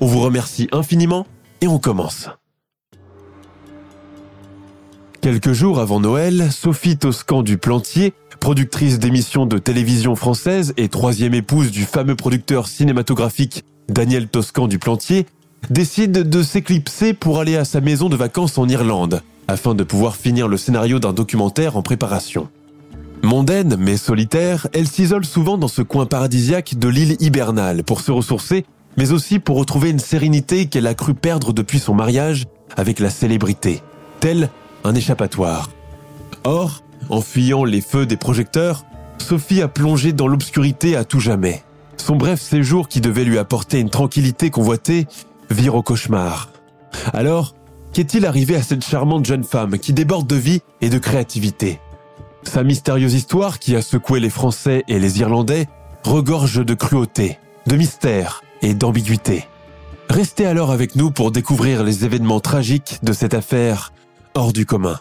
On vous remercie infiniment et on commence. Quelques jours avant Noël, Sophie Toscan du Plantier, productrice d'émissions de télévision française et troisième épouse du fameux producteur cinématographique Daniel Toscan du Plantier, décide de s'éclipser pour aller à sa maison de vacances en Irlande, afin de pouvoir finir le scénario d'un documentaire en préparation. Mondaine mais solitaire, elle s'isole souvent dans ce coin paradisiaque de l'île hibernale pour se ressourcer, mais aussi pour retrouver une sérénité qu'elle a cru perdre depuis son mariage avec la célébrité, tel un échappatoire. Or, en fuyant les feux des projecteurs, Sophie a plongé dans l'obscurité à tout jamais. Son bref séjour qui devait lui apporter une tranquillité convoitée vire au cauchemar. Alors, qu'est-il arrivé à cette charmante jeune femme qui déborde de vie et de créativité? Sa mystérieuse histoire qui a secoué les Français et les Irlandais regorge de cruauté, de mystère et d'ambiguïté. Restez alors avec nous pour découvrir les événements tragiques de cette affaire hors du commun.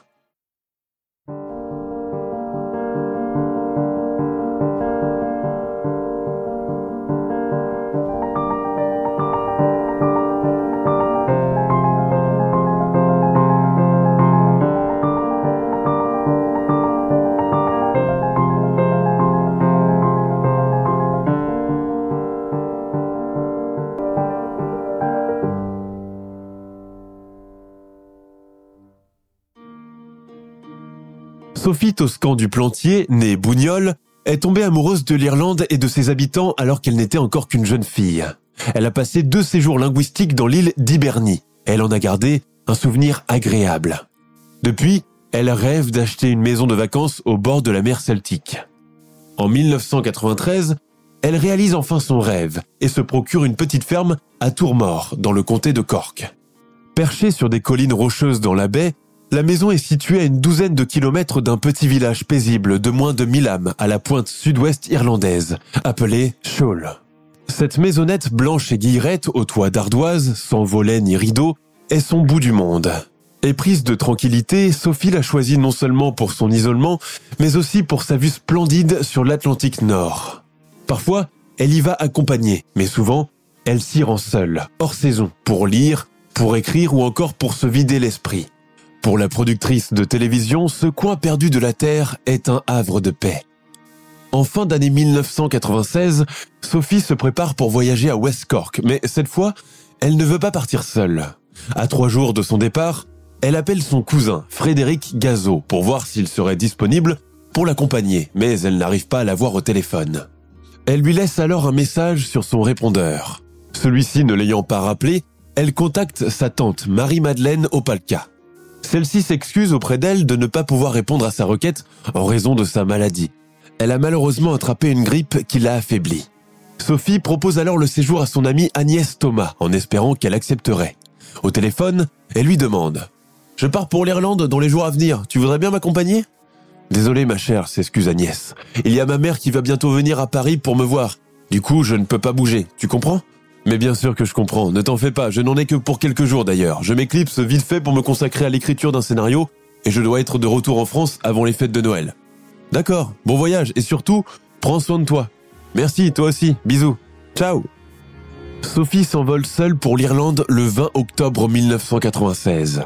Sophie Toscan du Plantier, née Bougnol, est tombée amoureuse de l'Irlande et de ses habitants alors qu'elle n'était encore qu'une jeune fille. Elle a passé deux séjours linguistiques dans l'île d'Hibernie. Elle en a gardé un souvenir agréable. Depuis, elle rêve d'acheter une maison de vacances au bord de la mer Celtique. En 1993, elle réalise enfin son rêve et se procure une petite ferme à Tourmort, dans le comté de Cork. Perchée sur des collines rocheuses dans la baie, la maison est située à une douzaine de kilomètres d'un petit village paisible de moins de 1000 âmes à la pointe sud-ouest irlandaise, appelé Shoal. Cette maisonnette blanche et guillerette au toit d'ardoise, sans volets ni rideaux, est son bout du monde. Éprise de tranquillité, Sophie l'a choisie non seulement pour son isolement, mais aussi pour sa vue splendide sur l'Atlantique Nord. Parfois, elle y va accompagnée, mais souvent, elle s'y rend seule, hors saison, pour lire, pour écrire ou encore pour se vider l'esprit. Pour la productrice de télévision, ce coin perdu de la Terre est un havre de paix. En fin d'année 1996, Sophie se prépare pour voyager à West Cork, mais cette fois, elle ne veut pas partir seule. À trois jours de son départ, elle appelle son cousin, Frédéric Gazot, pour voir s'il serait disponible pour l'accompagner, mais elle n'arrive pas à l'avoir au téléphone. Elle lui laisse alors un message sur son répondeur. Celui-ci ne l'ayant pas rappelé, elle contacte sa tante Marie-Madeleine Opalka. Celle-ci s'excuse auprès d'elle de ne pas pouvoir répondre à sa requête en raison de sa maladie. Elle a malheureusement attrapé une grippe qui l'a affaiblie. Sophie propose alors le séjour à son amie Agnès Thomas en espérant qu'elle accepterait. Au téléphone, elle lui demande ⁇ Je pars pour l'Irlande dans les jours à venir, tu voudrais bien m'accompagner ?⁇ Désolé ma chère, s'excuse Agnès. Il y a ma mère qui va bientôt venir à Paris pour me voir. Du coup, je ne peux pas bouger, tu comprends? Mais bien sûr que je comprends, ne t'en fais pas, je n'en ai que pour quelques jours d'ailleurs. Je m'éclipse vite fait pour me consacrer à l'écriture d'un scénario et je dois être de retour en France avant les fêtes de Noël. D'accord, bon voyage et surtout, prends soin de toi. Merci, toi aussi, bisous. Ciao Sophie s'envole seule pour l'Irlande le 20 octobre 1996.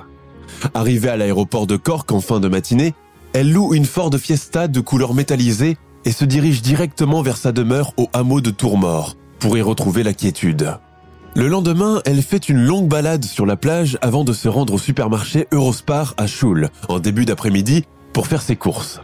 Arrivée à l'aéroport de Cork en fin de matinée, elle loue une Ford Fiesta de couleur métallisée et se dirige directement vers sa demeure au hameau de Tourmort pour y retrouver la quiétude. Le lendemain, elle fait une longue balade sur la plage avant de se rendre au supermarché Eurospar à Schul en début d'après-midi pour faire ses courses.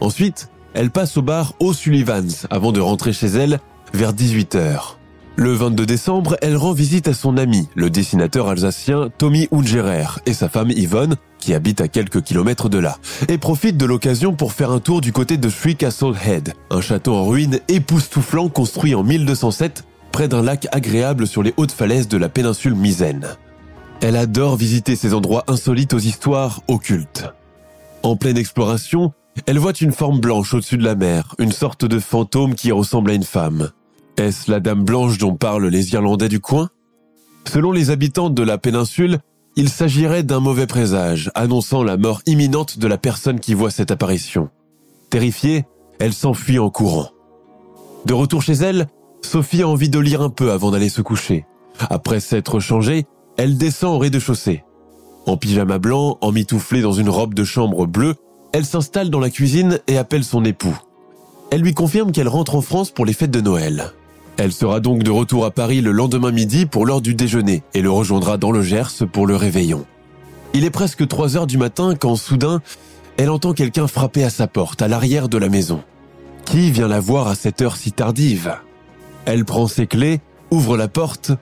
Ensuite, elle passe au bar O'Sullivan's avant de rentrer chez elle vers 18h. Le 22 décembre, elle rend visite à son ami, le dessinateur alsacien Tommy Ungerer, et sa femme Yvonne, qui habite à quelques kilomètres de là, et profite de l'occasion pour faire un tour du côté de Three Castle Head, un château en ruine époustouflant construit en 1207 près d'un lac agréable sur les hautes falaises de la péninsule Misaine. Elle adore visiter ces endroits insolites aux histoires occultes. En pleine exploration, elle voit une forme blanche au-dessus de la mer, une sorte de fantôme qui ressemble à une femme. Est-ce la dame blanche dont parlent les Irlandais du coin? Selon les habitants de la péninsule, il s'agirait d'un mauvais présage, annonçant la mort imminente de la personne qui voit cette apparition. Terrifiée, elle s'enfuit en courant. De retour chez elle, Sophie a envie de lire un peu avant d'aller se coucher. Après s'être changée, elle descend au rez-de-chaussée. En pyjama blanc, emmitouflée dans une robe de chambre bleue, elle s'installe dans la cuisine et appelle son époux. Elle lui confirme qu'elle rentre en France pour les fêtes de Noël. Elle sera donc de retour à Paris le lendemain midi pour l'heure du déjeuner et le rejoindra dans le Gers pour le réveillon. Il est presque 3 heures du matin quand soudain, elle entend quelqu'un frapper à sa porte à l'arrière de la maison. Qui vient la voir à cette heure si tardive? Elle prend ses clés, ouvre la porte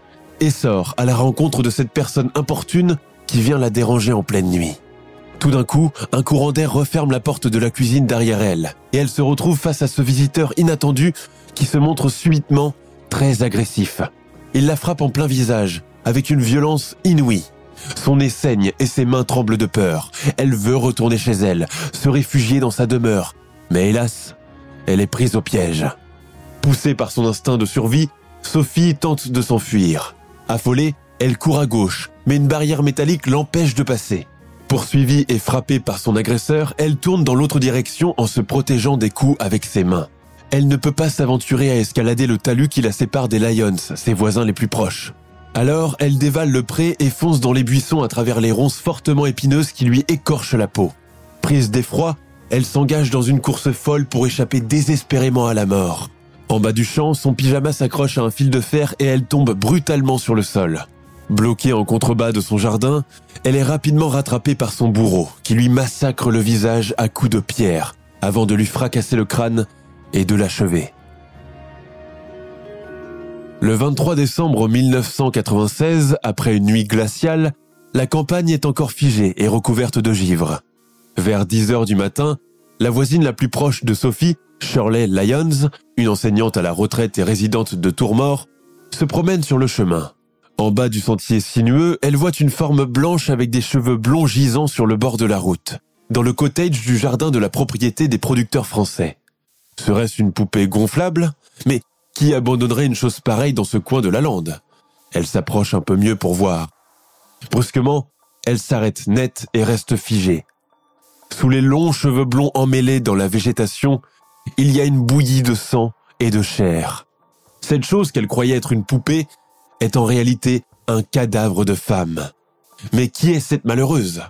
et sort à la rencontre de cette personne importune qui vient la déranger en pleine nuit. Tout d'un coup, un courant d'air referme la porte de la cuisine derrière elle et elle se retrouve face à ce visiteur inattendu qui se montre subitement très agressif. Il la frappe en plein visage avec une violence inouïe. Son nez saigne et ses mains tremblent de peur. Elle veut retourner chez elle, se réfugier dans sa demeure. Mais hélas, elle est prise au piège. Poussée par son instinct de survie, Sophie tente de s'enfuir. Affolée, elle court à gauche, mais une barrière métallique l'empêche de passer. Poursuivie et frappée par son agresseur, elle tourne dans l'autre direction en se protégeant des coups avec ses mains. Elle ne peut pas s'aventurer à escalader le talus qui la sépare des Lions, ses voisins les plus proches. Alors, elle dévale le pré et fonce dans les buissons à travers les ronces fortement épineuses qui lui écorchent la peau. Prise d'effroi, elle s'engage dans une course folle pour échapper désespérément à la mort. En bas du champ, son pyjama s'accroche à un fil de fer et elle tombe brutalement sur le sol. Bloquée en contrebas de son jardin, elle est rapidement rattrapée par son bourreau, qui lui massacre le visage à coups de pierre, avant de lui fracasser le crâne et de l'achever. Le 23 décembre 1996, après une nuit glaciale, la campagne est encore figée et recouverte de givre. Vers 10 heures du matin, la voisine la plus proche de Sophie Shirley Lyons, une enseignante à la retraite et résidente de Tourmort, se promène sur le chemin. En bas du sentier sinueux, elle voit une forme blanche avec des cheveux blonds gisant sur le bord de la route, dans le cottage du jardin de la propriété des producteurs français. Serait-ce une poupée gonflable? Mais qui abandonnerait une chose pareille dans ce coin de la lande? Elle s'approche un peu mieux pour voir. Brusquement, elle s'arrête net et reste figée. Sous les longs cheveux blonds emmêlés dans la végétation, il y a une bouillie de sang et de chair. Cette chose qu'elle croyait être une poupée est en réalité un cadavre de femme. Mais qui est cette malheureuse?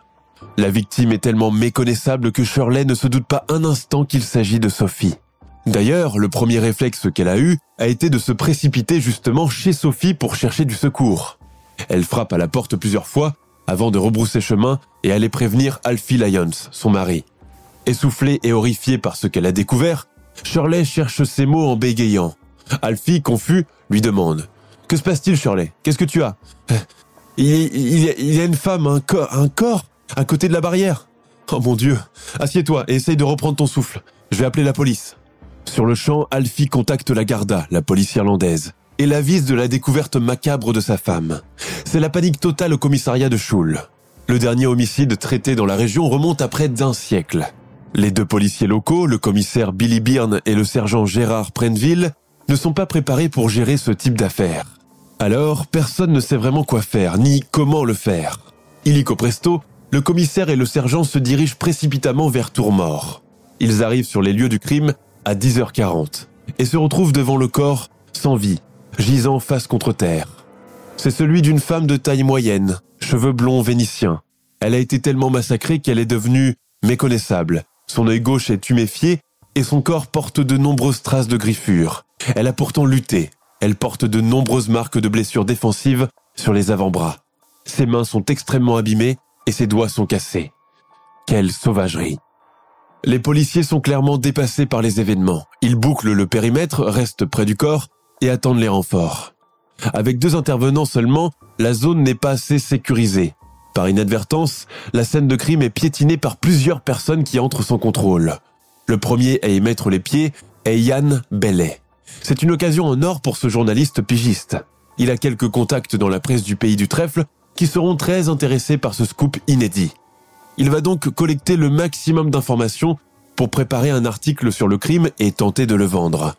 La victime est tellement méconnaissable que Shirley ne se doute pas un instant qu'il s'agit de Sophie. D'ailleurs, le premier réflexe qu'elle a eu a été de se précipiter justement chez Sophie pour chercher du secours. Elle frappe à la porte plusieurs fois avant de rebrousser chemin et aller prévenir Alfie Lyons, son mari. Essoufflée et horrifiée par ce qu'elle a découvert, Shirley cherche ses mots en bégayant. Alfie, confus, lui demande « Que se passe-t-il, Shirley? Qu'est-ce que tu as? Il, y a une femme, un corps, un corps, à côté de la barrière. Oh mon Dieu Assieds-toi et essaye de reprendre ton souffle. Je vais appeler la police. » Sur le champ, Alfie contacte la Garda, la police irlandaise, et l'avise de la découverte macabre de sa femme. C'est la panique totale au commissariat de Schul. Le dernier homicide traité dans la région remonte à près d'un siècle. Les deux policiers locaux, le commissaire Billy Byrne et le sergent Gérard Prenville, ne sont pas préparés pour gérer ce type d'affaires. Alors, personne ne sait vraiment quoi faire, ni comment le faire. Illico presto, le commissaire et le sergent se dirigent précipitamment vers Tourmort. Ils arrivent sur les lieux du crime à 10h40 et se retrouvent devant le corps sans vie, gisant face contre terre. C'est celui d'une femme de taille moyenne, cheveux blonds vénitiens. Elle a été tellement massacrée qu'elle est devenue méconnaissable. Son œil gauche est tuméfié et son corps porte de nombreuses traces de griffures. Elle a pourtant lutté. Elle porte de nombreuses marques de blessures défensives sur les avant-bras. Ses mains sont extrêmement abîmées et ses doigts sont cassés. Quelle sauvagerie. Les policiers sont clairement dépassés par les événements. Ils bouclent le périmètre, restent près du corps et attendent les renforts. Avec deux intervenants seulement, la zone n'est pas assez sécurisée. Par inadvertance, la scène de crime est piétinée par plusieurs personnes qui entrent sans contrôle. Le premier à y mettre les pieds est Yann Bellet. C'est une occasion en or pour ce journaliste pigiste. Il a quelques contacts dans la presse du pays du trèfle qui seront très intéressés par ce scoop inédit. Il va donc collecter le maximum d'informations pour préparer un article sur le crime et tenter de le vendre.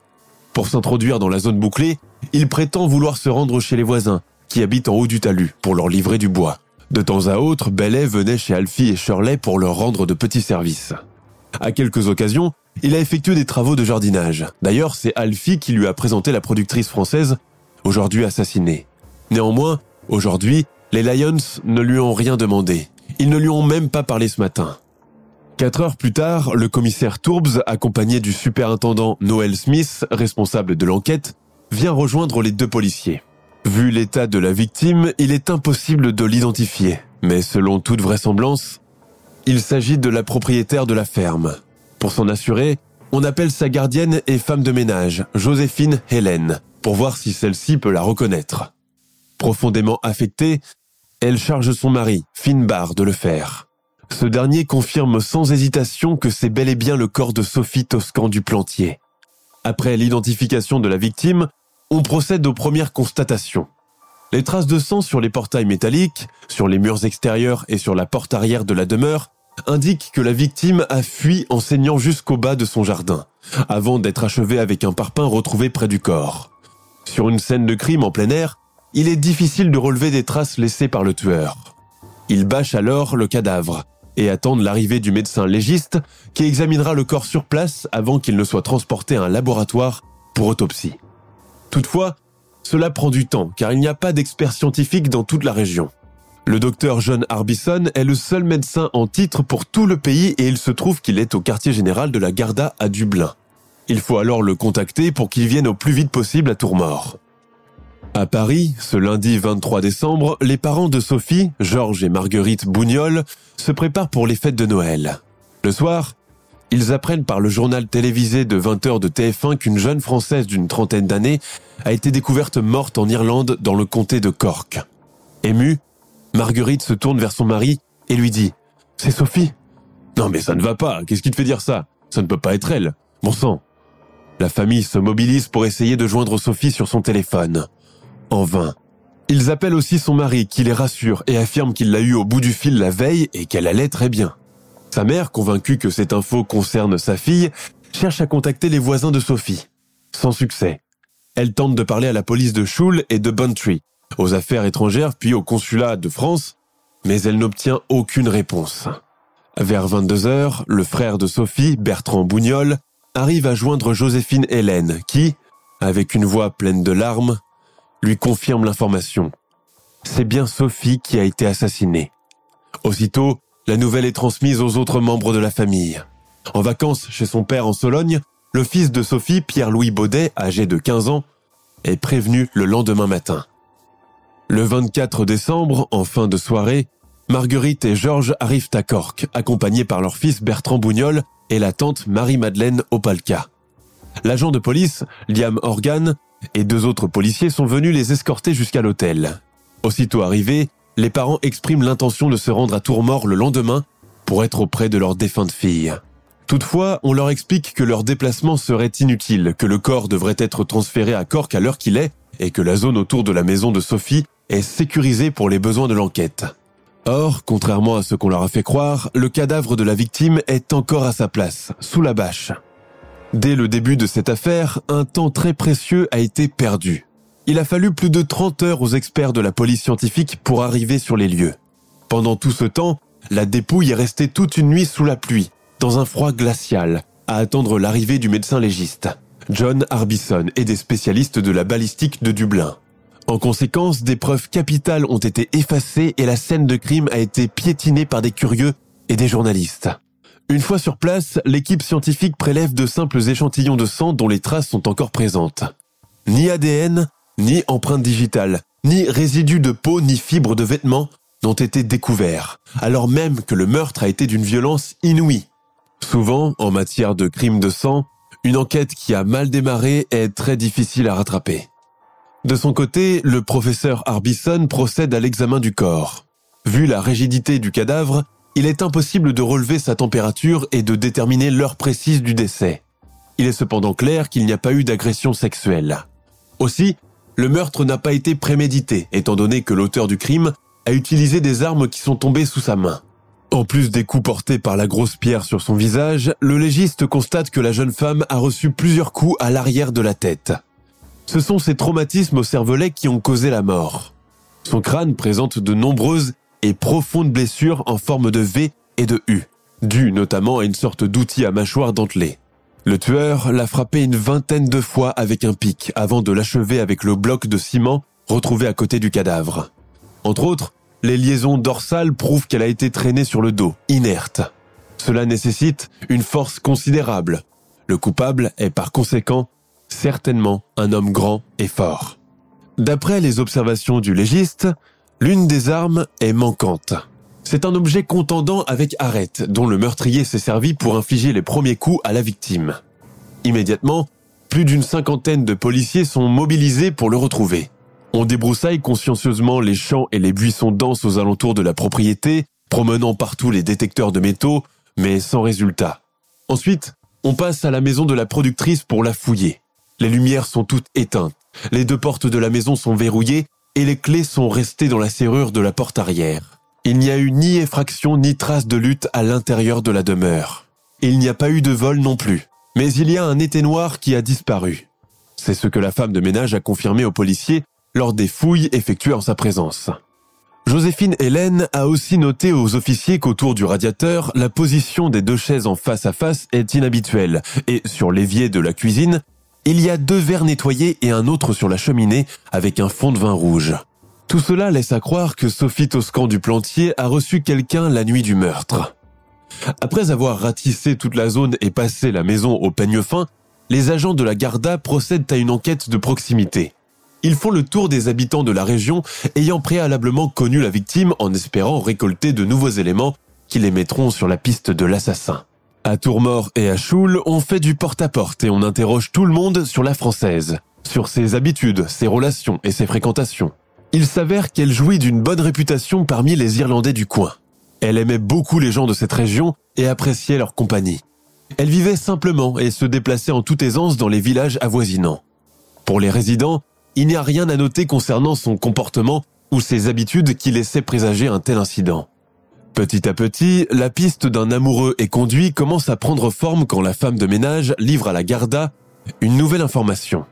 Pour s'introduire dans la zone bouclée, il prétend vouloir se rendre chez les voisins, qui habitent en haut du talus, pour leur livrer du bois. De temps à autre, Bellet venait chez Alfie et Shirley pour leur rendre de petits services. À quelques occasions, il a effectué des travaux de jardinage. D'ailleurs, c'est Alfie qui lui a présenté la productrice française, aujourd'hui assassinée. Néanmoins, aujourd'hui, les Lions ne lui ont rien demandé. Ils ne lui ont même pas parlé ce matin. Quatre heures plus tard, le commissaire Tourbes, accompagné du superintendant Noel Smith, responsable de l'enquête, vient rejoindre les deux policiers. Vu l'état de la victime, il est impossible de l'identifier, mais selon toute vraisemblance, il s'agit de la propriétaire de la ferme. Pour s'en assurer, on appelle sa gardienne et femme de ménage, Joséphine Hélène, pour voir si celle-ci peut la reconnaître. Profondément affectée, elle charge son mari, Finbar, de le faire. Ce dernier confirme sans hésitation que c'est bel et bien le corps de Sophie Toscan du Plantier. Après l'identification de la victime, on procède aux premières constatations. Les traces de sang sur les portails métalliques, sur les murs extérieurs et sur la porte arrière de la demeure indiquent que la victime a fui en saignant jusqu'au bas de son jardin, avant d'être achevée avec un parpaing retrouvé près du corps. Sur une scène de crime en plein air, il est difficile de relever des traces laissées par le tueur. Il bâche alors le cadavre, et attendent l'arrivée du médecin légiste qui examinera le corps sur place avant qu'il ne soit transporté à un laboratoire pour autopsie. Toutefois, cela prend du temps car il n'y a pas d'expert scientifique dans toute la région. Le docteur John Harbison est le seul médecin en titre pour tout le pays et il se trouve qu'il est au quartier général de la Garda à Dublin. Il faut alors le contacter pour qu'il vienne au plus vite possible à Tourmort. À Paris, ce lundi 23 décembre, les parents de Sophie, Georges et Marguerite Bougnol, se préparent pour les fêtes de Noël. Le soir, ils apprennent par le journal télévisé de 20h de TF1 qu'une jeune Française d'une trentaine d'années a été découverte morte en Irlande dans le comté de Cork. Émue, Marguerite se tourne vers son mari et lui dit ⁇ C'est Sophie ?⁇ Non mais ça ne va pas, qu'est-ce qui te fait dire ça? Ça ne peut pas être elle, bon sang !⁇ La famille se mobilise pour essayer de joindre Sophie sur son téléphone. En vain. Ils appellent aussi son mari qui les rassure et affirme qu'il l'a eu au bout du fil la veille et qu'elle allait très bien. Sa mère, convaincue que cette info concerne sa fille, cherche à contacter les voisins de Sophie. Sans succès. Elle tente de parler à la police de Schul et de Bantry, aux affaires étrangères puis au consulat de France, mais elle n'obtient aucune réponse. Vers 22 heures, le frère de Sophie, Bertrand Bougnol, arrive à joindre Joséphine Hélène qui, avec une voix pleine de larmes, lui confirme l'information. C'est bien Sophie qui a été assassinée. Aussitôt, la nouvelle est transmise aux autres membres de la famille. En vacances chez son père en Sologne, le fils de Sophie, Pierre-Louis Baudet, âgé de 15 ans, est prévenu le lendemain matin. Le 24 décembre, en fin de soirée, Marguerite et Georges arrivent à Cork, accompagnés par leur fils Bertrand Bougnol et la tante Marie-Madeleine Opalka. L'agent de police, Liam Organ, et deux autres policiers sont venus les escorter jusqu'à l'hôtel. Aussitôt arrivés, les parents expriment l'intention de se rendre à Tourmort le lendemain pour être auprès de leur défunte fille. Toutefois, on leur explique que leur déplacement serait inutile, que le corps devrait être transféré à Cork à l'heure qu'il est, et que la zone autour de la maison de Sophie est sécurisée pour les besoins de l'enquête. Or, contrairement à ce qu'on leur a fait croire, le cadavre de la victime est encore à sa place, sous la bâche. Dès le début de cette affaire, un temps très précieux a été perdu. Il a fallu plus de 30 heures aux experts de la police scientifique pour arriver sur les lieux. Pendant tout ce temps, la dépouille est restée toute une nuit sous la pluie, dans un froid glacial, à attendre l'arrivée du médecin légiste, John Harbison et des spécialistes de la balistique de Dublin. En conséquence, des preuves capitales ont été effacées et la scène de crime a été piétinée par des curieux et des journalistes. Une fois sur place, l'équipe scientifique prélève de simples échantillons de sang dont les traces sont encore présentes. Ni ADN, ni empreinte digitale, ni résidus de peau, ni fibres de vêtements n'ont été découverts, alors même que le meurtre a été d'une violence inouïe. Souvent, en matière de crimes de sang, une enquête qui a mal démarré est très difficile à rattraper. De son côté, le professeur Harbison procède à l'examen du corps. Vu la rigidité du cadavre, il est impossible de relever sa température et de déterminer l'heure précise du décès. Il est cependant clair qu'il n'y a pas eu d'agression sexuelle. Aussi, le meurtre n'a pas été prémédité, étant donné que l'auteur du crime a utilisé des armes qui sont tombées sous sa main. En plus des coups portés par la grosse pierre sur son visage, le légiste constate que la jeune femme a reçu plusieurs coups à l'arrière de la tête. Ce sont ces traumatismes au cervelet qui ont causé la mort. Son crâne présente de nombreuses et profondes blessures en forme de V et de U, dues notamment à une sorte d'outil à mâchoire dentelé. Le tueur l'a frappé une vingtaine de fois avec un pic avant de l'achever avec le bloc de ciment retrouvé à côté du cadavre. Entre autres, les liaisons dorsales prouvent qu'elle a été traînée sur le dos, inerte. Cela nécessite une force considérable. Le coupable est par conséquent certainement un homme grand et fort. D'après les observations du légiste, l'une des armes est manquante. C'est un objet contendant avec arête dont le meurtrier s'est servi pour infliger les premiers coups à la victime. Immédiatement, plus d'une cinquantaine de policiers sont mobilisés pour le retrouver. On débroussaille consciencieusement les champs et les buissons denses aux alentours de la propriété, promenant partout les détecteurs de métaux, mais sans résultat. Ensuite, on passe à la maison de la productrice pour la fouiller. Les lumières sont toutes éteintes, les deux portes de la maison sont verrouillées et les clés sont restées dans la serrure de la porte arrière. Il n'y a eu ni effraction ni trace de lutte à l'intérieur de la demeure. Il n'y a pas eu de vol non plus, mais il y a un noir qui a disparu. C'est ce que la femme de ménage a confirmé aux policiers lors des fouilles effectuées en sa présence. Joséphine Hélène a aussi noté aux officiers qu'autour du radiateur, la position des deux chaises en face à face est inhabituelle et sur l'évier de la cuisine, il y a deux verres nettoyés et un autre sur la cheminée avec un fond de vin rouge. Tout cela laisse à croire que Sophie Toscan du Plantier a reçu quelqu'un la nuit du meurtre. Après avoir ratissé toute la zone et passé la maison au peigne fin, les agents de la Garda procèdent à une enquête de proximité. Ils font le tour des habitants de la région ayant préalablement connu la victime en espérant récolter de nouveaux éléments qui les mettront sur la piste de l'assassin. À Tourmort et à Choule, on fait du porte-à-porte et on interroge tout le monde sur la française, sur ses habitudes, ses relations et ses fréquentations. Il s'avère qu'elle jouit d'une bonne réputation parmi les Irlandais du coin. Elle aimait beaucoup les gens de cette région et appréciait leur compagnie. Elle vivait simplement et se déplaçait en toute aisance dans les villages avoisinants. Pour les résidents, il n'y a rien à noter concernant son comportement ou ses habitudes qui laissaient présager un tel incident. Petit à petit, la piste d'un amoureux et conduit commence à prendre forme quand la femme de ménage livre à la Garda une nouvelle information.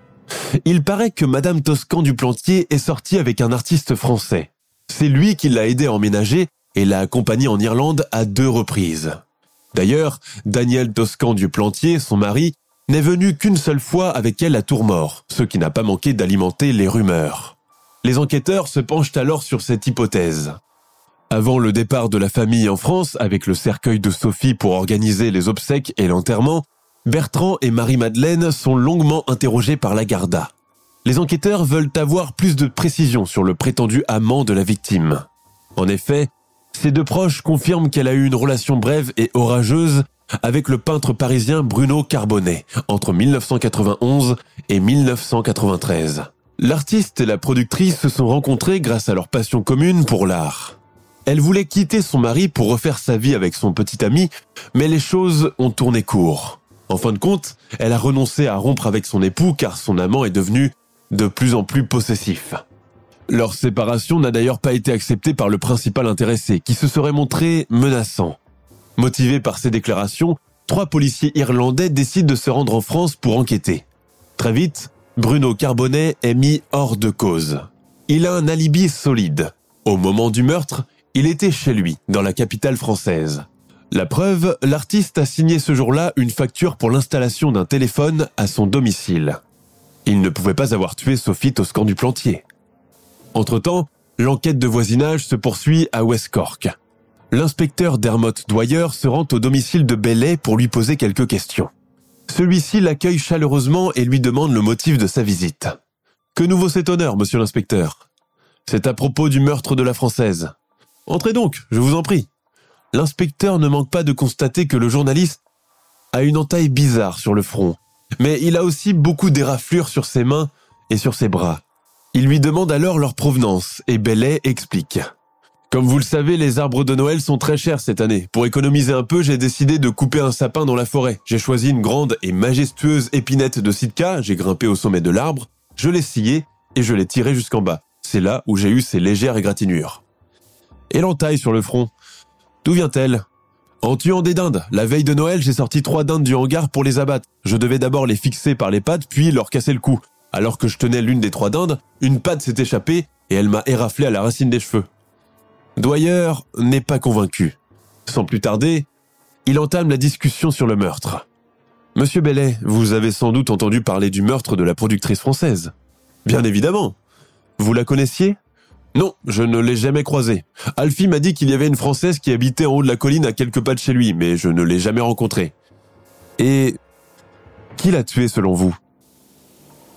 Il paraît que Madame Toscan du Plantier est sortie avec un artiste français. C'est lui qui l'a aidé à emménager et l'a accompagné en Irlande à deux reprises. D'ailleurs, Daniel Toscan du Plantier, son mari, n'est venu qu'une seule fois avec elle à Tourmort, ce qui n'a pas manqué d'alimenter les rumeurs. Les enquêteurs se penchent alors sur cette hypothèse. Avant le départ de la famille en France, avec le cercueil de Sophie pour organiser les obsèques et l'enterrement, Bertrand et Marie-Madeleine sont longuement interrogés par la Garda. Les enquêteurs veulent avoir plus de précisions sur le prétendu amant de la victime. En effet, ces deux proches confirment qu'elle a eu une relation brève et orageuse avec le peintre parisien Bruno Carbonnet entre 1991 et 1993. L'artiste et la productrice se sont rencontrés grâce à leur passion commune pour l'art. Elle voulait quitter son mari pour refaire sa vie avec son petit ami, mais les choses ont tourné court. En fin de compte, elle a renoncé à rompre avec son époux car son amant est devenu de plus en plus possessif. Leur séparation n'a d'ailleurs pas été acceptée par le principal intéressé, qui se serait montré menaçant. Motivé par ces déclarations, trois policiers irlandais décident de se rendre en France pour enquêter. Très vite, Bruno Carbonnet est mis hors de cause. Il a un alibi solide. Au moment du meurtre, il était chez lui, dans la capitale française. La preuve, l'artiste a signé ce jour-là une facture pour l'installation d'un téléphone à son domicile. Il ne pouvait pas avoir tué Sophie Toscan du Plantier. Entre-temps, l'enquête de voisinage se poursuit à West Cork. L'inspecteur Dermot Dwyer se rend au domicile de Bellet pour lui poser quelques questions. Celui-ci l'accueille chaleureusement et lui demande le motif de sa visite. Que nouveau cet honneur, monsieur l'inspecteur? C'est à propos du meurtre de la Française. Entrez donc, je vous en prie. L'inspecteur ne manque pas de constater que le journaliste a une entaille bizarre sur le front, mais il a aussi beaucoup d'éraflures sur ses mains et sur ses bras. Il lui demande alors leur provenance et Bellet explique. Comme vous le savez, les arbres de Noël sont très chers cette année. Pour économiser un peu, j'ai décidé de couper un sapin dans la forêt. J'ai choisi une grande et majestueuse épinette de Sitka, j'ai grimpé au sommet de l'arbre, je l'ai scié et je l'ai tiré jusqu'en bas. C'est là où j'ai eu ces légères égratignures. Et l'entaille sur le front. D'où vient-elle? En tuant des dindes. La veille de Noël, j'ai sorti trois dindes du hangar pour les abattre. Je devais d'abord les fixer par les pattes, puis leur casser le cou. Alors que je tenais l'une des trois dindes, une patte s'est échappée et elle m'a éraflé à la racine des cheveux. Dwyer n'est pas convaincu. Sans plus tarder, il entame la discussion sur le meurtre. Monsieur Bellet, vous avez sans doute entendu parler du meurtre de la productrice française. Bien évidemment. Vous la connaissiez? Non, je ne l'ai jamais croisée. Alfie m'a dit qu'il y avait une Française qui habitait en haut de la colline à quelques pas de chez lui, mais je ne l'ai jamais rencontrée. Et qui l'a tuée selon vous?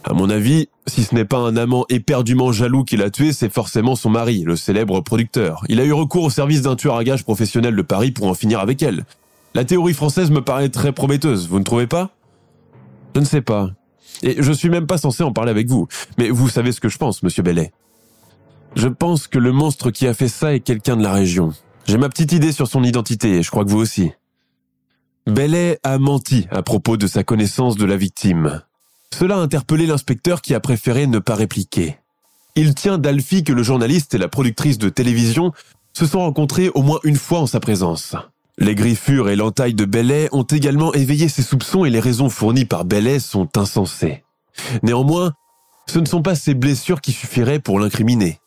À mon avis, si ce n'est pas un amant éperdument jaloux qui l'a tué, c'est forcément son mari, le célèbre producteur. Il a eu recours au service d'un tueur à gages professionnel de Paris pour en finir avec elle. La théorie française me paraît très prometteuse, vous ne trouvez pas? Je ne sais pas. Et je suis même pas censé en parler avec vous. Mais vous savez ce que je pense, monsieur Bellet. Je pense que le monstre qui a fait ça est quelqu'un de la région. J'ai ma petite idée sur son identité, et je crois que vous aussi. Bellet a menti à propos de sa connaissance de la victime. Cela a interpellé l'inspecteur qui a préféré ne pas répliquer. Il tient d'Alfie que le journaliste et la productrice de télévision se sont rencontrés au moins une fois en sa présence. Les griffures et l'entaille de Bellet ont également éveillé ses soupçons et les raisons fournies par Bellet sont insensées. Néanmoins, ce ne sont pas ces blessures qui suffiraient pour l'incriminer.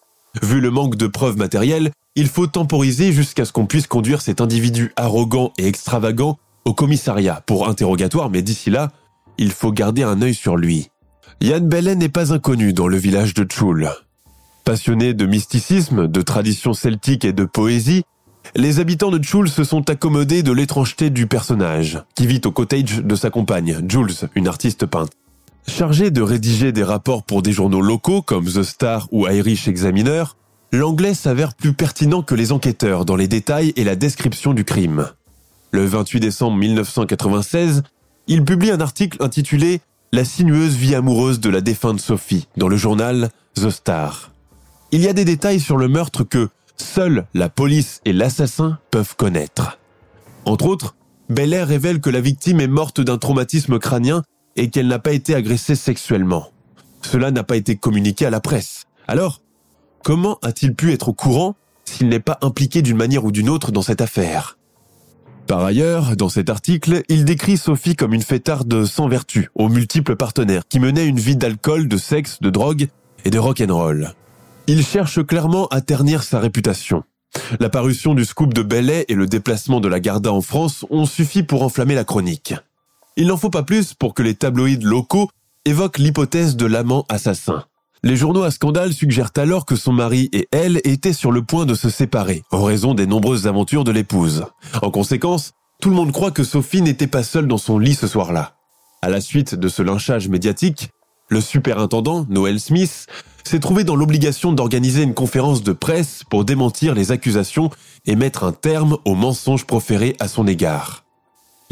Vu le manque de preuves matérielles, il faut temporiser jusqu'à ce qu'on puisse conduire cet individu arrogant et extravagant au commissariat pour interrogatoire, mais d'ici là, il faut garder un œil sur lui. Yann Bellet n'est pas inconnu dans le village de Tchoul. Passionné de mysticisme, de traditions celtiques et de poésie, les habitants de Tchoul se sont accommodés de l'étrangeté du personnage, qui vit au cottage de sa compagne, Jules, une artiste peinte. Chargé de rédiger des rapports pour des journaux locaux comme The Star ou Irish Examiner, l'anglais s'avère plus pertinent que les enquêteurs dans les détails et la description du crime. Le 28 décembre 1996, il publie un article intitulé La sinueuse vie amoureuse de la défunte Sophie dans le journal The Star. Il y a des détails sur le meurtre que seuls la police et l'assassin peuvent connaître. Entre autres, Belair révèle que la victime est morte d'un traumatisme crânien et qu'elle n'a pas été agressée sexuellement. Cela n'a pas été communiqué à la presse. Alors, comment a-t-il pu être au courant s'il n'est pas impliqué d'une manière ou d'une autre dans cette affaire? Par ailleurs, dans cet article, il décrit Sophie comme une fêtarde sans vertu, aux multiples partenaires, qui menait une vie d'alcool, de sexe, de drogue et de rock'n'roll. Il cherche clairement à ternir sa réputation. La parution du scoop de Bellet et le déplacement de la Garda en France ont suffi pour enflammer la chronique. Il n'en faut pas plus pour que les tabloïds locaux évoquent l'hypothèse de l'amant assassin. Les journaux à scandale suggèrent alors que son mari et elle étaient sur le point de se séparer, en raison des nombreuses aventures de l'épouse. En conséquence, tout le monde croit que Sophie n'était pas seule dans son lit ce soir-là. À la suite de ce lynchage médiatique, le superintendant, Noel Smith, s'est trouvé dans l'obligation d'organiser une conférence de presse pour démentir les accusations et mettre un terme aux mensonges proférés à son égard.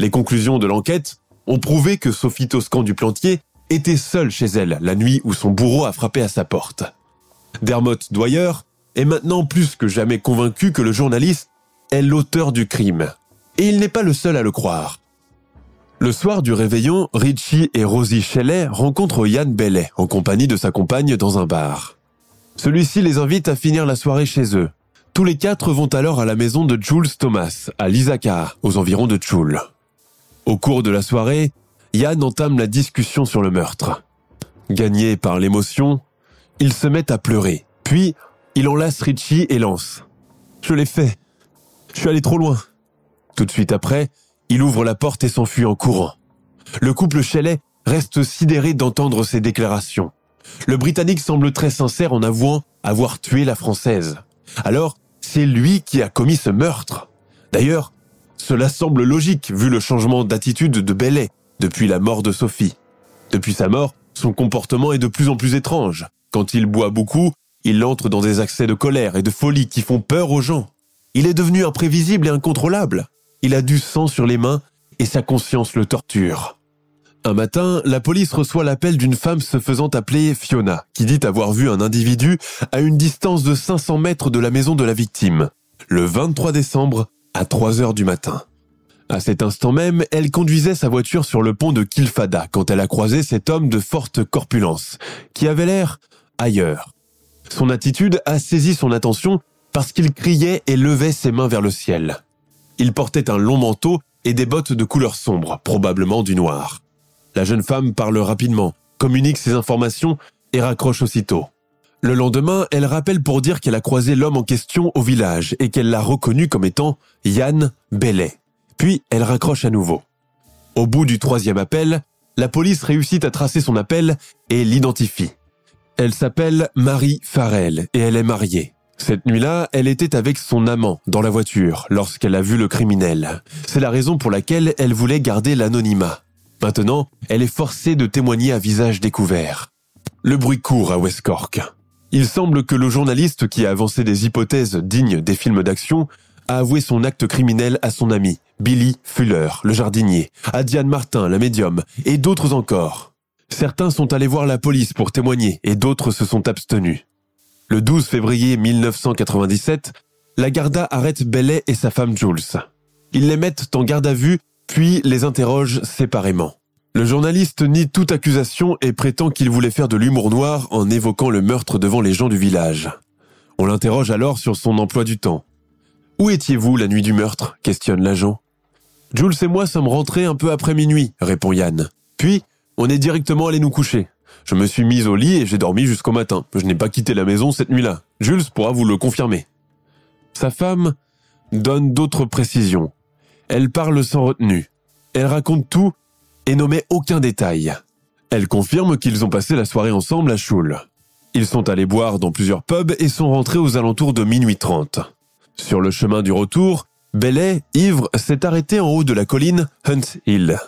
Les conclusions de l'enquête ont prouvé que Sophie Toscan du Plantier était seule chez elle la nuit où son bourreau a frappé à sa porte. Dermot Dwyer est maintenant plus que jamais convaincu que le journaliste est l'auteur du crime. Et il n'est pas le seul à le croire. Le soir du réveillon, Richie et Rosie Shelley rencontrent Yann Bellet en compagnie de sa compagne dans un bar. Celui-ci les invite à finir la soirée chez eux. Tous les quatre vont alors à la maison de Jules Thomas, à Lisaka, aux environs de Tchoul. Au cours de la soirée, Yann entame la discussion sur le meurtre. Gagné par l'émotion, il se met à pleurer. Puis, il enlace Richie et lance. Je l'ai fait. Je suis allé trop loin. Tout de suite après, il ouvre la porte et s'enfuit en courant. Le couple Shelley reste sidéré d'entendre ces déclarations. Le Britannique semble très sincère en avouant avoir tué la Française. Alors, c'est lui qui a commis ce meurtre. D'ailleurs, cela semble logique vu le changement d'attitude de Bellet depuis la mort de Sophie. Depuis sa mort, son comportement est de plus en plus étrange. Quand il boit beaucoup, il entre dans des accès de colère et de folie qui font peur aux gens. Il est devenu imprévisible et incontrôlable. Il a du sang sur les mains et sa conscience le torture. Un matin, la police reçoit l'appel d'une femme se faisant appeler Fiona, qui dit avoir vu un individu à une distance de 500 mètres de la maison de la victime, le 23 décembre à 3 heures du matin. À cet instant même, elle conduisait sa voiture sur le pont de Kilfada quand elle a croisé cet homme de forte corpulence, qui avait l'air ailleurs. Son attitude a saisi son attention parce qu'il criait et levait ses mains vers le ciel. Il portait un long manteau et des bottes de couleur sombre, probablement du noir. La jeune femme parle rapidement, communique ses informations et raccroche aussitôt. Le lendemain, elle rappelle pour dire qu'elle a croisé l'homme en question au village et qu'elle l'a reconnu comme étant Yann Bellet. Puis elle raccroche à nouveau. Au bout du troisième appel, la police réussit à tracer son appel et l'identifie. Elle s'appelle Marie Farrell et elle est mariée. Cette nuit-là, elle était avec son amant dans la voiture lorsqu'elle a vu le criminel. C'est la raison pour laquelle elle voulait garder l'anonymat. Maintenant, elle est forcée de témoigner à visage découvert. Le bruit court à West Cork. Il semble que le journaliste qui a avancé des hypothèses dignes des films d'action a avoué son acte criminel à son ami, Billy Fuller, le jardinier, à Diane Martin, la médium, et d'autres encore. Certains sont allés voir la police pour témoigner et d'autres se sont abstenus. Le 12 février 1997, la Garda arrête Bellet et sa femme Jules. Ils les mettent en garde à vue, puis les interrogent séparément. Le journaliste nie toute accusation et prétend qu'il voulait faire de l'humour noir en évoquant le meurtre devant les gens du village. On l'interroge alors sur son emploi du temps. Où étiez-vous la nuit du meurtre? questionne l'agent. Jules et moi sommes rentrés un peu après minuit, répond Yann. Puis, on est directement allé nous coucher. Je me suis mise au lit et j'ai dormi jusqu'au matin. Je n'ai pas quitté la maison cette nuit-là. Jules pourra vous le confirmer. Sa femme donne d'autres précisions. Elle parle sans retenue. Elle raconte tout et nommait aucun détail. Elle confirme qu'ils ont passé la soirée ensemble à Choule. Ils sont allés boire dans plusieurs pubs et sont rentrés aux alentours de minuit trente. Sur le chemin du retour, Bellet, ivre, s'est arrêté en haut de la colline Hunt Hill.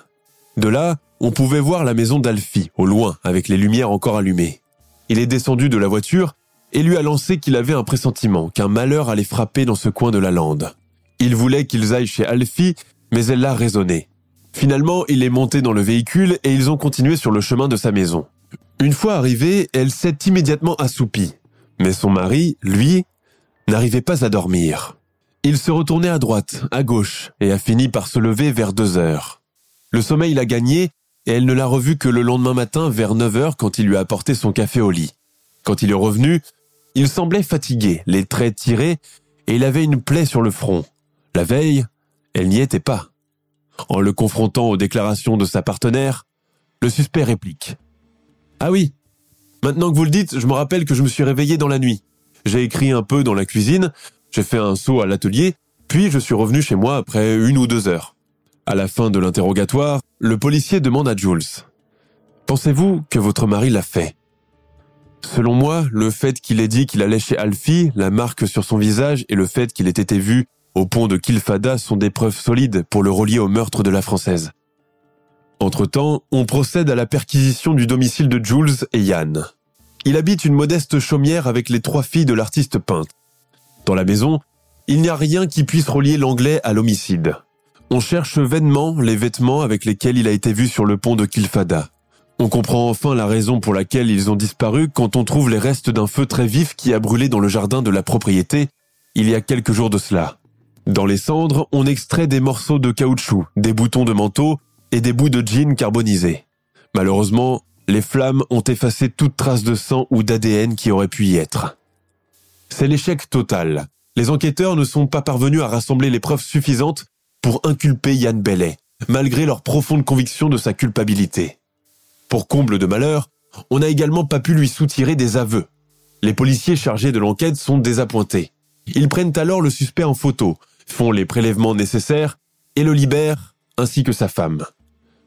De là, on pouvait voir la maison d'Alfie, au loin, avec les lumières encore allumées. Il est descendu de la voiture et lui a lancé qu'il avait un pressentiment qu'un malheur allait frapper dans ce coin de la lande. Il voulait qu'ils aillent chez Alfie, mais elle l'a raisonné. Finalement, il est monté dans le véhicule et ils ont continué sur le chemin de sa maison. Une fois arrivée, elle s'est immédiatement assoupie. Mais son mari, lui, n'arrivait pas à dormir. Il se retournait à droite, à gauche, et a fini par se lever vers deux heures. Le sommeil l'a gagné, et elle ne l'a revu que le lendemain matin vers 9 heures quand il lui a apporté son café au lit. Quand il est revenu, il semblait fatigué, les traits tirés, et il avait une plaie sur le front. La veille, elle n'y était pas. En le confrontant aux déclarations de sa partenaire, le suspect réplique. Ah oui, maintenant que vous le dites, je me rappelle que je me suis réveillé dans la nuit. J'ai écrit un peu dans la cuisine, j'ai fait un saut à l'atelier, puis je suis revenu chez moi après une ou deux heures. À la fin de l'interrogatoire, le policier demande à Jules Pensez-vous que votre mari l'a fait? Selon moi, le fait qu'il ait dit qu'il allait chez Alfie, la marque sur son visage et le fait qu'il ait été vu au pont de Kilfada sont des preuves solides pour le relier au meurtre de la Française. Entre-temps, on procède à la perquisition du domicile de Jules et Yann. Il habite une modeste chaumière avec les trois filles de l'artiste peintre. Dans la maison, il n'y a rien qui puisse relier l'anglais à l'homicide. On cherche vainement les vêtements avec lesquels il a été vu sur le pont de Kilfada. On comprend enfin la raison pour laquelle ils ont disparu quand on trouve les restes d'un feu très vif qui a brûlé dans le jardin de la propriété il y a quelques jours de cela. Dans les cendres, on extrait des morceaux de caoutchouc, des boutons de manteau et des bouts de jeans carbonisés. Malheureusement, les flammes ont effacé toute trace de sang ou d'ADN qui aurait pu y être. C'est l'échec total. Les enquêteurs ne sont pas parvenus à rassembler les preuves suffisantes pour inculper Yann Bellet, malgré leur profonde conviction de sa culpabilité. Pour comble de malheur, on n'a également pas pu lui soutirer des aveux. Les policiers chargés de l'enquête sont désappointés. Ils prennent alors le suspect en photo, font les prélèvements nécessaires et le libèrent, ainsi que sa femme.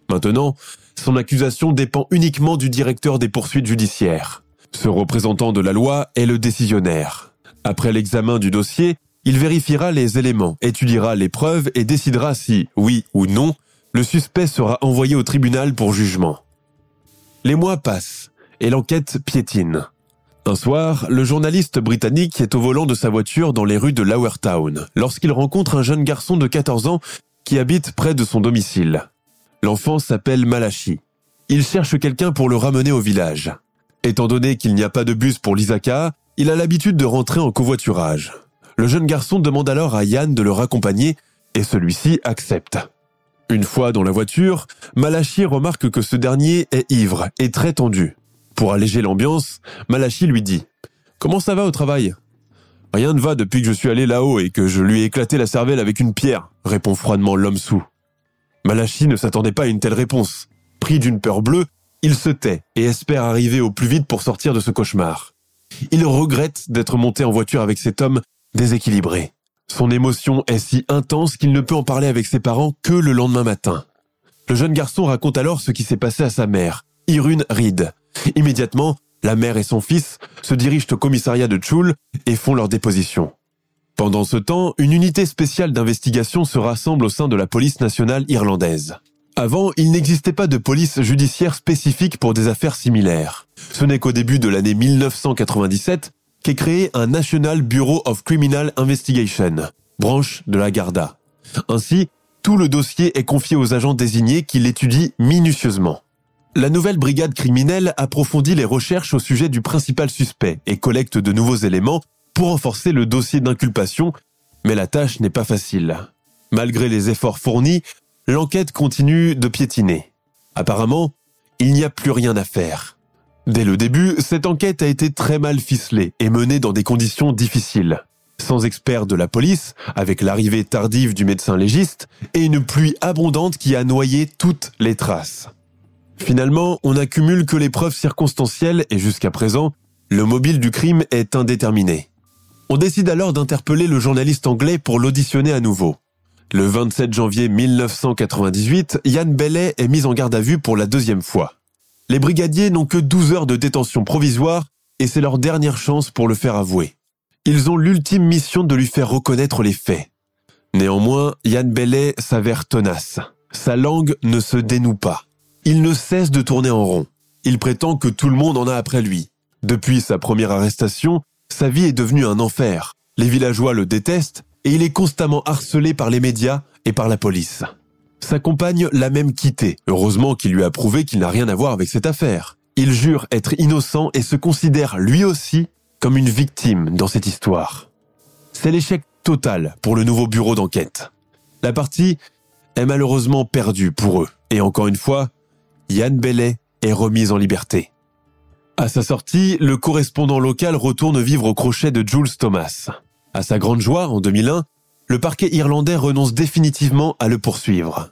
Maintenant, son accusation dépend uniquement du directeur des poursuites judiciaires. Ce représentant de la loi est le décisionnaire. Après l'examen du dossier, il vérifiera les éléments, étudiera les preuves et décidera si, oui ou non, le suspect sera envoyé au tribunal pour jugement. Les mois passent et l'enquête piétine. Un soir, le journaliste britannique est au volant de sa voiture dans les rues de Lower Town lorsqu'il rencontre un jeune garçon de 14 ans qui habite près de son domicile. L'enfant s'appelle Malachi. Il cherche quelqu'un pour le ramener au village. Étant donné qu'il n'y a pas de bus pour l'Isaka, il a l'habitude de rentrer en covoiturage. Le jeune garçon demande alors à Yann de le raccompagner et celui-ci accepte. Une fois dans la voiture, Malachi remarque que ce dernier est ivre et très tendu. Pour alléger l'ambiance, Malachi lui dit ⁇ Comment ça va au travail ?⁇ Rien ne va depuis que je suis allé là-haut et que je lui ai éclaté la cervelle avec une pierre, répond froidement l'homme sous. Malachi ne s'attendait pas à une telle réponse. Pris d'une peur bleue, il se tait et espère arriver au plus vite pour sortir de ce cauchemar. Il regrette d'être monté en voiture avec cet homme déséquilibré. Son émotion est si intense qu'il ne peut en parler avec ses parents que le lendemain matin. Le jeune garçon raconte alors ce qui s'est passé à sa mère, Irune Reed. Immédiatement, la mère et son fils se dirigent au commissariat de Chul et font leur déposition. Pendant ce temps, une unité spéciale d'investigation se rassemble au sein de la police nationale irlandaise. Avant, il n'existait pas de police judiciaire spécifique pour des affaires similaires. Ce n'est qu'au début de l'année 1997 qu'est créé un National Bureau of Criminal Investigation, branche de la Garda. Ainsi, tout le dossier est confié aux agents désignés qui l'étudient minutieusement. La nouvelle brigade criminelle approfondit les recherches au sujet du principal suspect et collecte de nouveaux éléments pour renforcer le dossier d'inculpation, mais la tâche n'est pas facile. Malgré les efforts fournis, l'enquête continue de piétiner. Apparemment, il n'y a plus rien à faire. Dès le début, cette enquête a été très mal ficelée et menée dans des conditions difficiles. Sans experts de la police, avec l'arrivée tardive du médecin légiste, et une pluie abondante qui a noyé toutes les traces. Finalement, on n'accumule que les preuves circonstancielles et jusqu'à présent, le mobile du crime est indéterminé. On décide alors d'interpeller le journaliste anglais pour l'auditionner à nouveau. Le 27 janvier 1998, Yann Bellet est mis en garde à vue pour la deuxième fois. Les brigadiers n'ont que 12 heures de détention provisoire et c'est leur dernière chance pour le faire avouer. Ils ont l'ultime mission de lui faire reconnaître les faits. Néanmoins, Yann Bellet s'avère tenace. Sa langue ne se dénoue pas. Il ne cesse de tourner en rond. Il prétend que tout le monde en a après lui. Depuis sa première arrestation, sa vie est devenue un enfer. Les villageois le détestent et il est constamment harcelé par les médias et par la police. Sa compagne l'a même quitté, heureusement qu'il lui a prouvé qu'il n'a rien à voir avec cette affaire. Il jure être innocent et se considère lui aussi comme une victime dans cette histoire. C'est l'échec total pour le nouveau bureau d'enquête. La partie est malheureusement perdue pour eux. Et encore une fois, Yann Bellet est remis en liberté. À sa sortie, le correspondant local retourne vivre au crochet de Jules Thomas. À sa grande joie, en 2001, le parquet irlandais renonce définitivement à le poursuivre.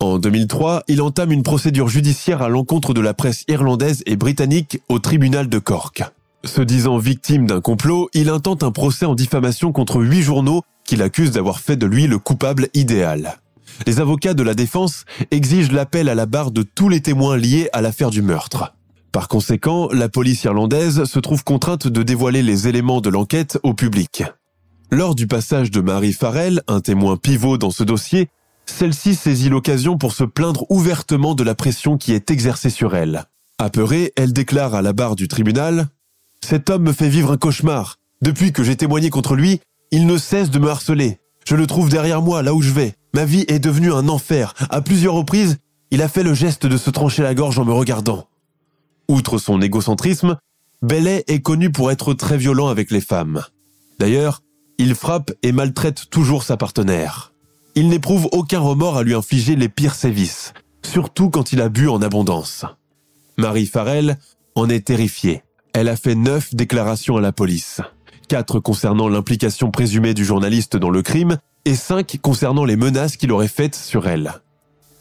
En 2003, il entame une procédure judiciaire à l'encontre de la presse irlandaise et britannique au tribunal de Cork. Se disant victime d'un complot, il intente un procès en diffamation contre huit journaux qu'il accuse d'avoir fait de lui le coupable idéal. Les avocats de la défense exigent l'appel à la barre de tous les témoins liés à l'affaire du meurtre. Par conséquent, la police irlandaise se trouve contrainte de dévoiler les éléments de l'enquête au public. Lors du passage de Marie Farrell, un témoin pivot dans ce dossier, celle-ci saisit l'occasion pour se plaindre ouvertement de la pression qui est exercée sur elle. Apeurée, elle déclare à la barre du tribunal Cet homme me fait vivre un cauchemar. Depuis que j'ai témoigné contre lui, il ne cesse de me harceler. Je le trouve derrière moi, là où je vais. Ma vie est devenue un enfer. À plusieurs reprises, il a fait le geste de se trancher la gorge en me regardant. Outre son égocentrisme, Bellet est connu pour être très violent avec les femmes. D'ailleurs, il frappe et maltraite toujours sa partenaire. Il n'éprouve aucun remords à lui infliger les pires sévices, surtout quand il a bu en abondance. Marie Farrell en est terrifiée. Elle a fait neuf déclarations à la police. Quatre concernant l'implication présumée du journaliste dans le crime et cinq concernant les menaces qu'il aurait faites sur elle.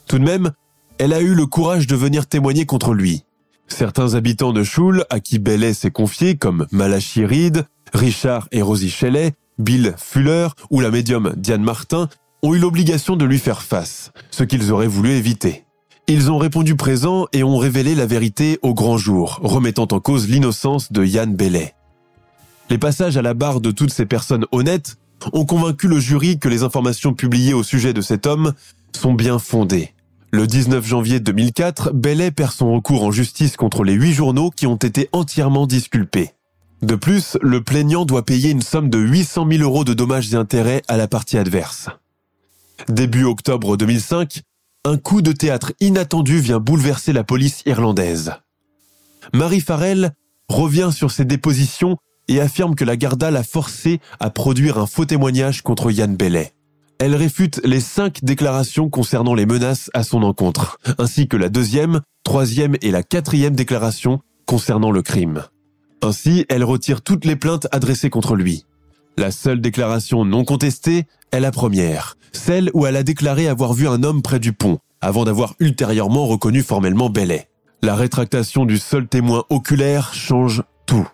Tout de même, elle a eu le courage de venir témoigner contre lui. Certains habitants de Choule, à qui Bellet s'est confié, comme Malachi Reed, Richard et Rosie Shelley, Bill Fuller ou la médium Diane Martin ont eu l'obligation de lui faire face, ce qu'ils auraient voulu éviter. Ils ont répondu présent et ont révélé la vérité au grand jour, remettant en cause l'innocence de Yann Bellet. Les passages à la barre de toutes ces personnes honnêtes ont convaincu le jury que les informations publiées au sujet de cet homme sont bien fondées. Le 19 janvier 2004, Bellet perd son recours en justice contre les huit journaux qui ont été entièrement disculpés. De plus, le plaignant doit payer une somme de 800 000 euros de dommages et intérêts à la partie adverse. Début octobre 2005, un coup de théâtre inattendu vient bouleverser la police irlandaise. Marie Farrell revient sur ses dépositions et affirme que la Garda l'a forcé à produire un faux témoignage contre Yann Bellet. Elle réfute les cinq déclarations concernant les menaces à son encontre, ainsi que la deuxième, troisième et la quatrième déclaration concernant le crime. Ainsi, elle retire toutes les plaintes adressées contre lui. La seule déclaration non contestée est la première, celle où elle a déclaré avoir vu un homme près du pont, avant d'avoir ultérieurement reconnu formellement Bellet. La rétractation du seul témoin oculaire change tout.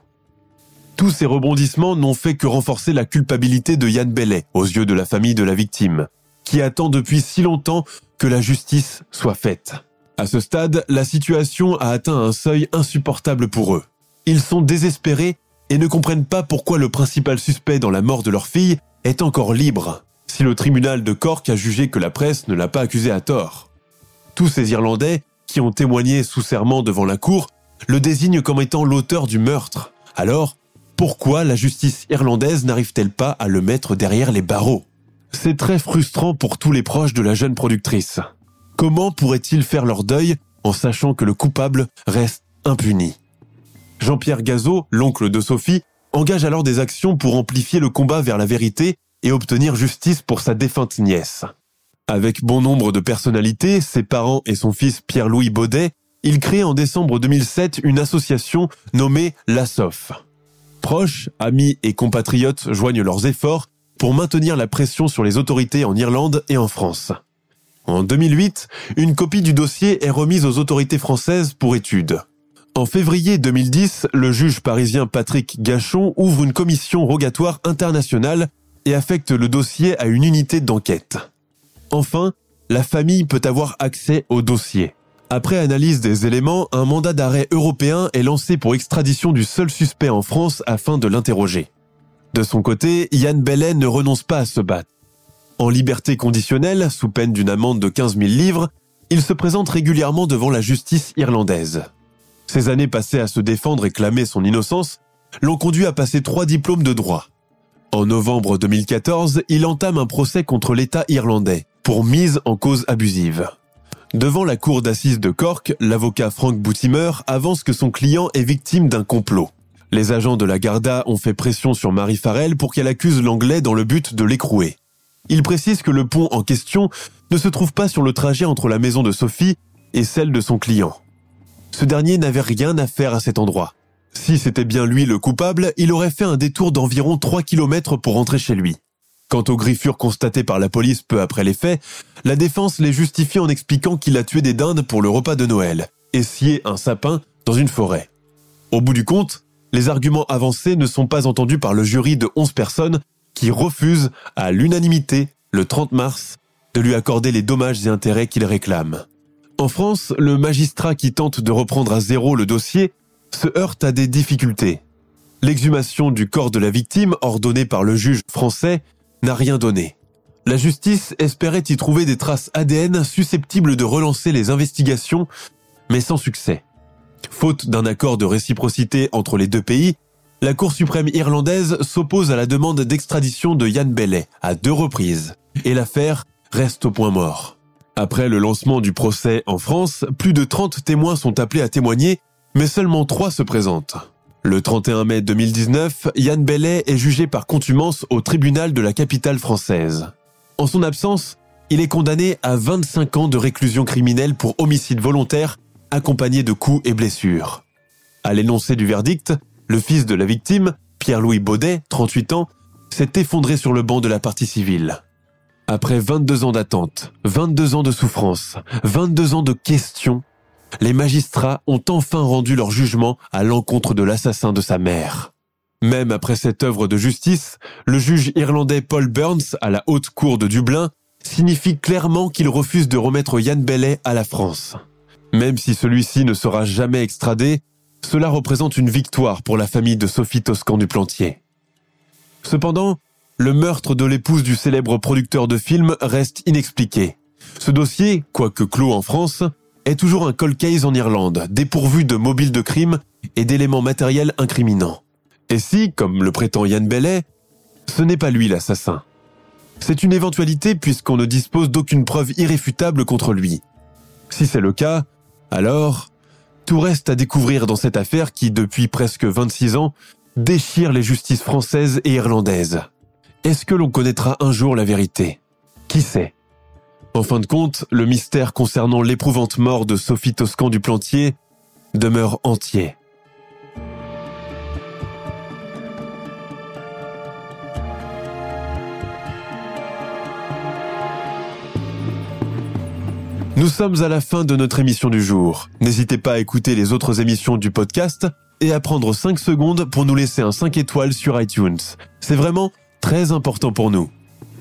Tous ces rebondissements n'ont fait que renforcer la culpabilité de Yann Bellet aux yeux de la famille de la victime, qui attend depuis si longtemps que la justice soit faite. À ce stade, la situation a atteint un seuil insupportable pour eux. Ils sont désespérés et ne comprennent pas pourquoi le principal suspect dans la mort de leur fille est encore libre, si le tribunal de Cork a jugé que la presse ne l'a pas accusé à tort. Tous ces Irlandais, qui ont témoigné sous serment devant la cour, le désignent comme étant l'auteur du meurtre. Alors, pourquoi la justice irlandaise n'arrive-t-elle pas à le mettre derrière les barreaux? C'est très frustrant pour tous les proches de la jeune productrice. Comment pourraient-ils faire leur deuil en sachant que le coupable reste impuni? Jean-Pierre Gazot, l'oncle de Sophie, engage alors des actions pour amplifier le combat vers la vérité et obtenir justice pour sa défunte nièce. Avec bon nombre de personnalités, ses parents et son fils Pierre-Louis Baudet, il crée en décembre 2007 une association nommée l'ASOF. Proches, amis et compatriotes joignent leurs efforts pour maintenir la pression sur les autorités en Irlande et en France. En 2008, une copie du dossier est remise aux autorités françaises pour étude. En février 2010, le juge parisien Patrick Gachon ouvre une commission rogatoire internationale et affecte le dossier à une unité d'enquête. Enfin, la famille peut avoir accès au dossier. Après analyse des éléments, un mandat d'arrêt européen est lancé pour extradition du seul suspect en France afin de l'interroger. De son côté, Yann Bellet ne renonce pas à se battre. En liberté conditionnelle, sous peine d'une amende de 15 000 livres, il se présente régulièrement devant la justice irlandaise. Ces années passées à se défendre et clamer son innocence l'ont conduit à passer trois diplômes de droit. En novembre 2014, il entame un procès contre l'État irlandais pour mise en cause abusive. Devant la cour d'assises de Cork, l'avocat Frank Boutimer avance que son client est victime d'un complot. Les agents de la Garda ont fait pression sur Marie Farrell pour qu'elle accuse l'anglais dans le but de l'écrouer. Il précise que le pont en question ne se trouve pas sur le trajet entre la maison de Sophie et celle de son client ce dernier n'avait rien à faire à cet endroit. Si c'était bien lui le coupable, il aurait fait un détour d'environ 3 km pour rentrer chez lui. Quant aux griffures constatées par la police peu après les faits, la défense les justifie en expliquant qu'il a tué des dindes pour le repas de Noël et scié un sapin dans une forêt. Au bout du compte, les arguments avancés ne sont pas entendus par le jury de 11 personnes qui refusent à l'unanimité, le 30 mars, de lui accorder les dommages et intérêts qu'il réclame. En France, le magistrat qui tente de reprendre à zéro le dossier se heurte à des difficultés. L'exhumation du corps de la victime, ordonnée par le juge français, n'a rien donné. La justice espérait y trouver des traces ADN susceptibles de relancer les investigations, mais sans succès. Faute d'un accord de réciprocité entre les deux pays, la Cour suprême irlandaise s'oppose à la demande d'extradition de Yann Bellet à deux reprises, et l'affaire reste au point mort. Après le lancement du procès en France, plus de 30 témoins sont appelés à témoigner, mais seulement 3 se présentent. Le 31 mai 2019, Yann Bellet est jugé par contumance au tribunal de la capitale française. En son absence, il est condamné à 25 ans de réclusion criminelle pour homicide volontaire accompagné de coups et blessures. À l'énoncé du verdict, le fils de la victime, Pierre-Louis Baudet, 38 ans, s'est effondré sur le banc de la partie civile. Après 22 ans d'attente, 22 ans de souffrance, 22 ans de questions, les magistrats ont enfin rendu leur jugement à l'encontre de l'assassin de sa mère. Même après cette œuvre de justice, le juge irlandais Paul Burns à la haute cour de Dublin signifie clairement qu'il refuse de remettre Yann Bellet à la France. Même si celui-ci ne sera jamais extradé, cela représente une victoire pour la famille de Sophie Toscan du Plantier. Cependant, le meurtre de l'épouse du célèbre producteur de films reste inexpliqué. Ce dossier, quoique clos en France, est toujours un cold case en Irlande, dépourvu de mobiles de crime et d'éléments matériels incriminants. Et si, comme le prétend Yann Bellet, ce n'est pas lui l'assassin C'est une éventualité puisqu'on ne dispose d'aucune preuve irréfutable contre lui. Si c'est le cas, alors, tout reste à découvrir dans cette affaire qui, depuis presque 26 ans, déchire les justices françaises et irlandaises. Est-ce que l'on connaîtra un jour la vérité? Qui sait? En fin de compte, le mystère concernant l'éprouvante mort de Sophie Toscan du Plantier demeure entier. Nous sommes à la fin de notre émission du jour. N'hésitez pas à écouter les autres émissions du podcast et à prendre 5 secondes pour nous laisser un 5 étoiles sur iTunes. C'est vraiment très important pour nous.